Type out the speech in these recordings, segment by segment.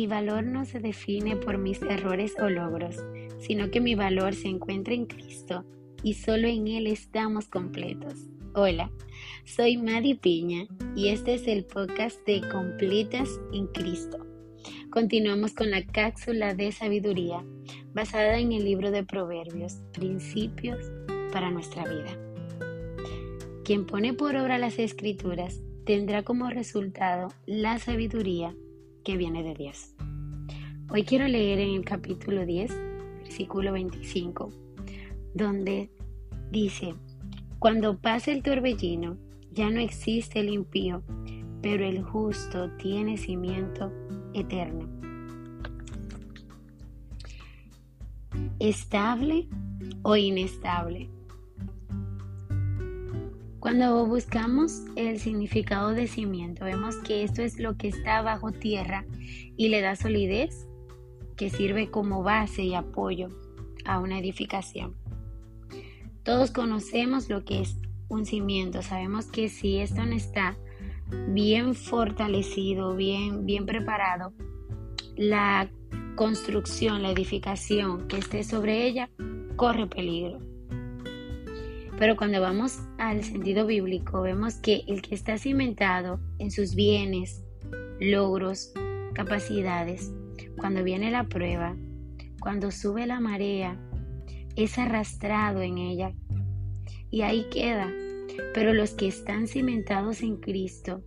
mi valor no se define por mis errores o logros, sino que mi valor se encuentra en Cristo y solo en Él estamos completos. Hola, soy Madi Piña y este es el podcast de Completas en Cristo. Continuamos con la cápsula de sabiduría basada en el libro de Proverbios, Principios para nuestra vida. Quien pone por obra las escrituras tendrá como resultado la sabiduría que viene de Dios. Hoy quiero leer en el capítulo 10, versículo 25, donde dice, cuando pase el torbellino, ya no existe el impío, pero el justo tiene cimiento eterno. ¿Estable o inestable? Cuando buscamos el significado de cimiento, vemos que esto es lo que está bajo tierra y le da solidez, que sirve como base y apoyo a una edificación. Todos conocemos lo que es un cimiento, sabemos que si esto no está bien fortalecido, bien, bien preparado, la construcción, la edificación que esté sobre ella corre peligro. Pero cuando vamos al sentido bíblico, vemos que el que está cimentado en sus bienes, logros, capacidades, cuando viene la prueba, cuando sube la marea, es arrastrado en ella y ahí queda. Pero los que están cimentados en Cristo,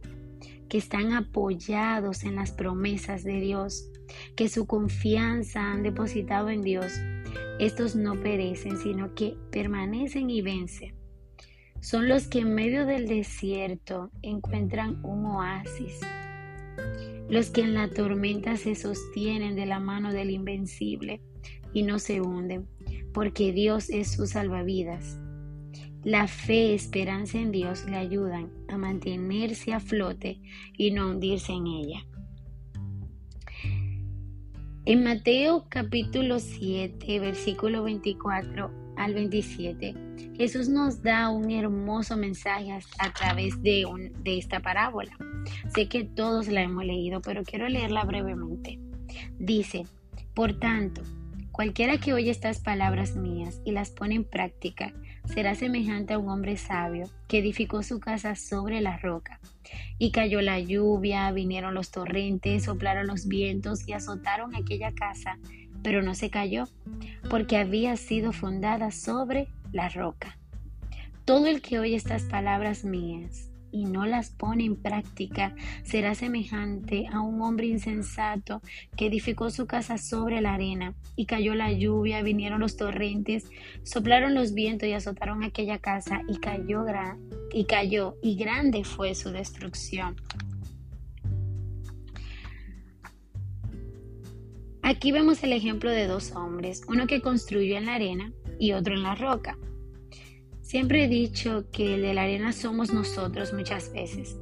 que están apoyados en las promesas de Dios, que su confianza han depositado en Dios, estos no perecen, sino que permanecen y vencen. Son los que en medio del desierto encuentran un oasis. Los que en la tormenta se sostienen de la mano del invencible y no se hunden, porque Dios es su salvavidas. La fe, esperanza en Dios le ayudan a mantenerse a flote y no hundirse en ella. En Mateo capítulo 7, versículo 24 al 27, Jesús nos da un hermoso mensaje a través de, de esta parábola. Sé que todos la hemos leído, pero quiero leerla brevemente. Dice, por tanto, cualquiera que oye estas palabras mías y las pone en práctica, será semejante a un hombre sabio que edificó su casa sobre la roca. Y cayó la lluvia, vinieron los torrentes, soplaron los vientos y azotaron aquella casa, pero no se cayó, porque había sido fundada sobre la roca. Todo el que oye estas palabras mías y no las pone en práctica, será semejante a un hombre insensato que edificó su casa sobre la arena y cayó la lluvia, vinieron los torrentes, soplaron los vientos y azotaron aquella casa y cayó, y cayó y grande fue su destrucción. Aquí vemos el ejemplo de dos hombres, uno que construyó en la arena y otro en la roca. Siempre he dicho que el de la arena somos nosotros muchas veces,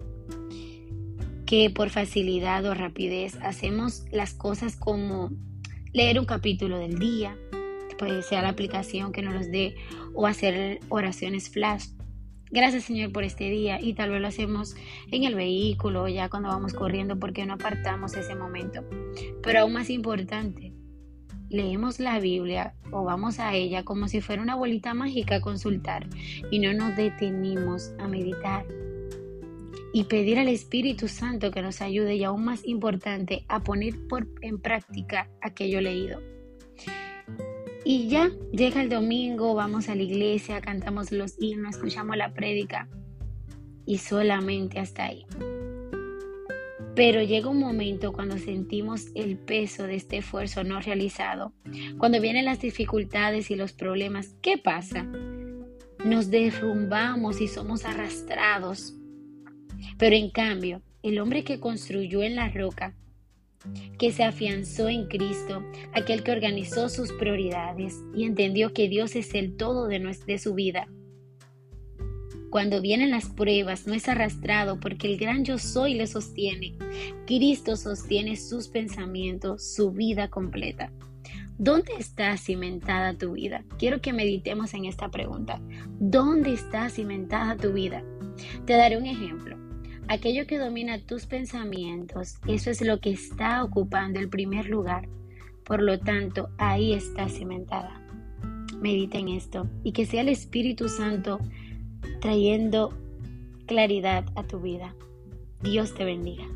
que por facilidad o rapidez hacemos las cosas como leer un capítulo del día, puede ser la aplicación que nos los dé, o hacer oraciones flash. Gracias Señor por este día y tal vez lo hacemos en el vehículo, ya cuando vamos corriendo, porque no apartamos ese momento. Pero aún más importante, leemos la Biblia o vamos a ella como si fuera una bolita mágica a consultar y no nos detenimos a meditar y pedir al Espíritu Santo que nos ayude y aún más importante a poner por, en práctica aquello leído. Y ya llega el domingo, vamos a la iglesia, cantamos los himnos, escuchamos la prédica y solamente hasta ahí. Pero llega un momento cuando sentimos el peso de este esfuerzo no realizado, cuando vienen las dificultades y los problemas, ¿qué pasa? Nos derrumbamos y somos arrastrados. Pero en cambio, el hombre que construyó en la roca, que se afianzó en Cristo, aquel que organizó sus prioridades y entendió que Dios es el todo de, de su vida, cuando vienen las pruebas, no es arrastrado porque el gran yo soy le sostiene. Cristo sostiene sus pensamientos, su vida completa. ¿Dónde está cimentada tu vida? Quiero que meditemos en esta pregunta. ¿Dónde está cimentada tu vida? Te daré un ejemplo. aquello que domina tus pensamientos, eso es lo que está ocupando el primer lugar. Por lo tanto, ahí está cimentada. Medita en esto y que sea el Espíritu Santo trayendo claridad a tu vida. Dios te bendiga.